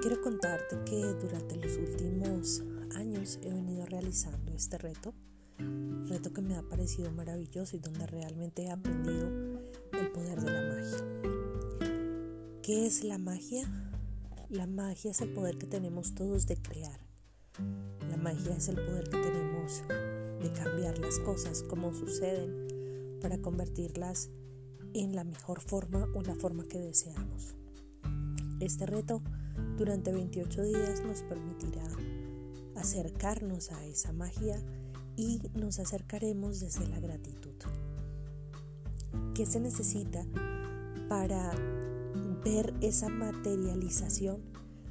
quiero contarte que durante los últimos años he venido realizando este reto, reto que me ha parecido maravilloso y donde realmente he aprendido el poder de la magia. ¿Qué es la magia? La magia es el poder que tenemos todos de crear. La magia es el poder que tenemos de cambiar las cosas como suceden para convertirlas en la mejor forma o la forma que deseamos. Este reto durante 28 días nos permitirá acercarnos a esa magia y nos acercaremos desde la gratitud. ¿Qué se necesita para ver esa materialización?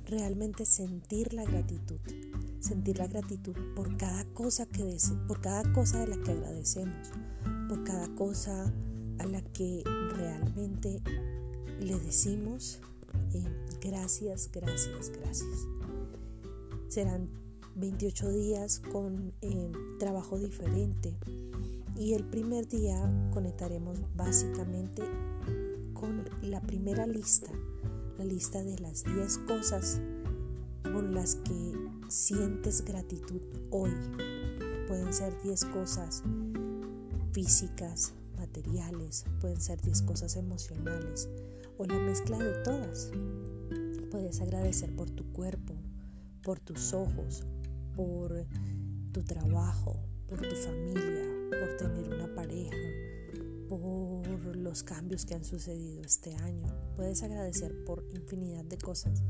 Realmente sentir la gratitud, sentir la gratitud por cada cosa que por cada cosa de la que agradecemos, por cada cosa a la que realmente le decimos eh, gracias, gracias, gracias. Serán 28 días con eh, trabajo diferente y el primer día conectaremos básicamente con la primera lista, la lista de las 10 cosas por las que sientes gratitud hoy. Pueden ser 10 cosas físicas, materiales, pueden ser 10 cosas emocionales o la mezcla de todas. Puedes agradecer por tu cuerpo, por tus ojos, por tu trabajo, por tu familia, por tener una pareja, por los cambios que han sucedido este año. Puedes agradecer por infinidad de cosas.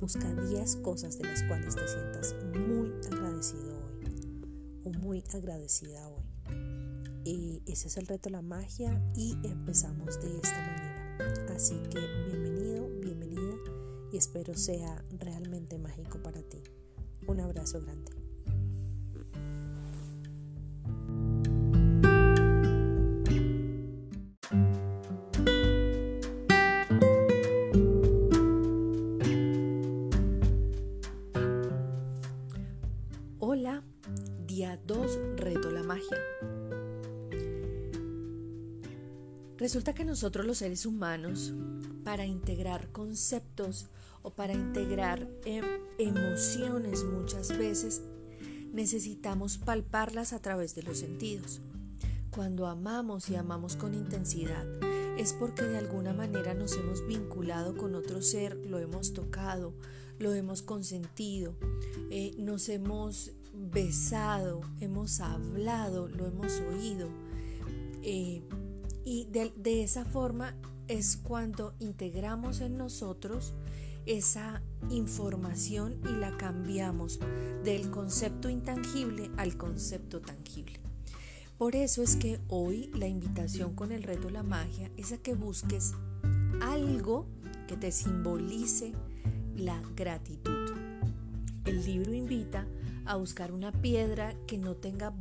Busca 10 cosas de las cuales te sientas muy agradecido hoy o muy agradecida hoy. Y ese es el reto la magia y empezamos de esta manera. Así que bienvenido, bienvenida y espero sea realmente mágico para ti. Un abrazo grande. Resulta que nosotros los seres humanos, para integrar conceptos o para integrar em, emociones muchas veces, necesitamos palparlas a través de los sentidos. Cuando amamos y amamos con intensidad, es porque de alguna manera nos hemos vinculado con otro ser, lo hemos tocado, lo hemos consentido, eh, nos hemos besado, hemos hablado, lo hemos oído. Eh, y de, esa forma es cuando integramos en nosotros esa información y la cambiamos del concepto intangible al concepto tangible. Por eso es que hoy la invitación con el reto La Magia es a que busques algo que te simbolice la gratitud. El libro invita a buscar una piedra que no tenga,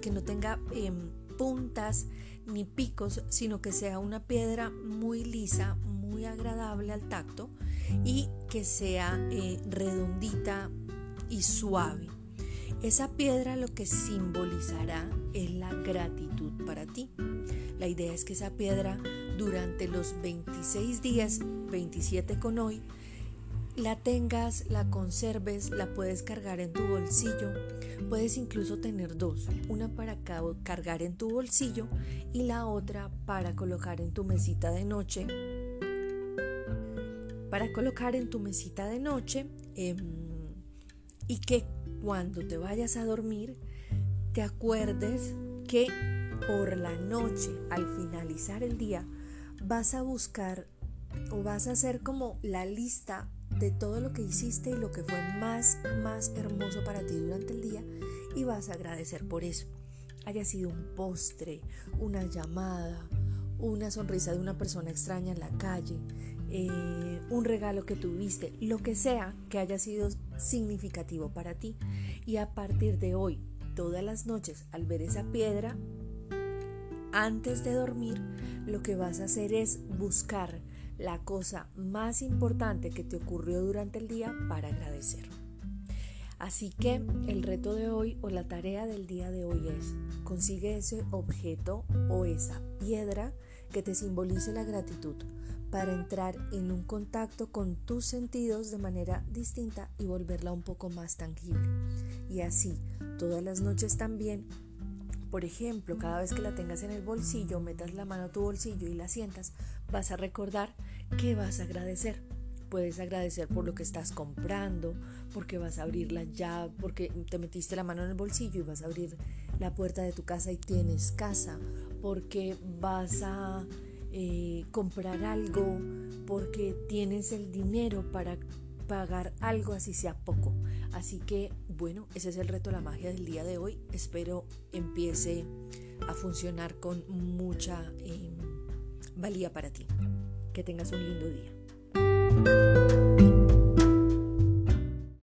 que no tenga em, puntas ni picos, sino que sea una piedra muy lisa, muy agradable al tacto y que sea eh, redondita y suave. Esa piedra lo que simbolizará es la gratitud para ti. La idea es que esa piedra durante los 26 días, 27 con hoy, la tengas, la conserves, la puedes cargar en tu bolsillo. Puedes incluso tener dos, una para cargar en tu bolsillo y la otra para colocar en tu mesita de noche. Para colocar en tu mesita de noche em, y que cuando te vayas a dormir te acuerdes que por la noche, al finalizar el día, vas a buscar o vas a hacer como la lista de todo lo que hiciste y lo que fue más, más hermoso para ti durante el día y vas a agradecer por eso. Haya sido un postre, una llamada, una sonrisa de una persona extraña en la calle, eh, un regalo que tuviste, lo que sea que haya sido significativo para ti. Y a partir de hoy, todas las noches, al ver esa piedra, antes de dormir, lo que vas a hacer es buscar la cosa más importante que te ocurrió durante el día para agradecer. Así que el reto de hoy o la tarea del día de hoy es consigue ese objeto o esa piedra que te simbolice la gratitud para entrar en un contacto con tus sentidos de manera distinta y volverla un poco más tangible. Y así, todas las noches también, por ejemplo, cada vez que la tengas en el bolsillo, metas la mano a tu bolsillo y la sientas, vas a recordar que vas a agradecer. Puedes agradecer por lo que estás comprando, porque vas a abrir la llave, porque te metiste la mano en el bolsillo y vas a abrir la puerta de tu casa y tienes casa, porque vas a eh, comprar algo, porque tienes el dinero para pagar algo así sea poco. Así que bueno, ese es el reto de la magia del día de hoy. Espero empiece a funcionar con mucha em, valía para ti. Que tengas un lindo día.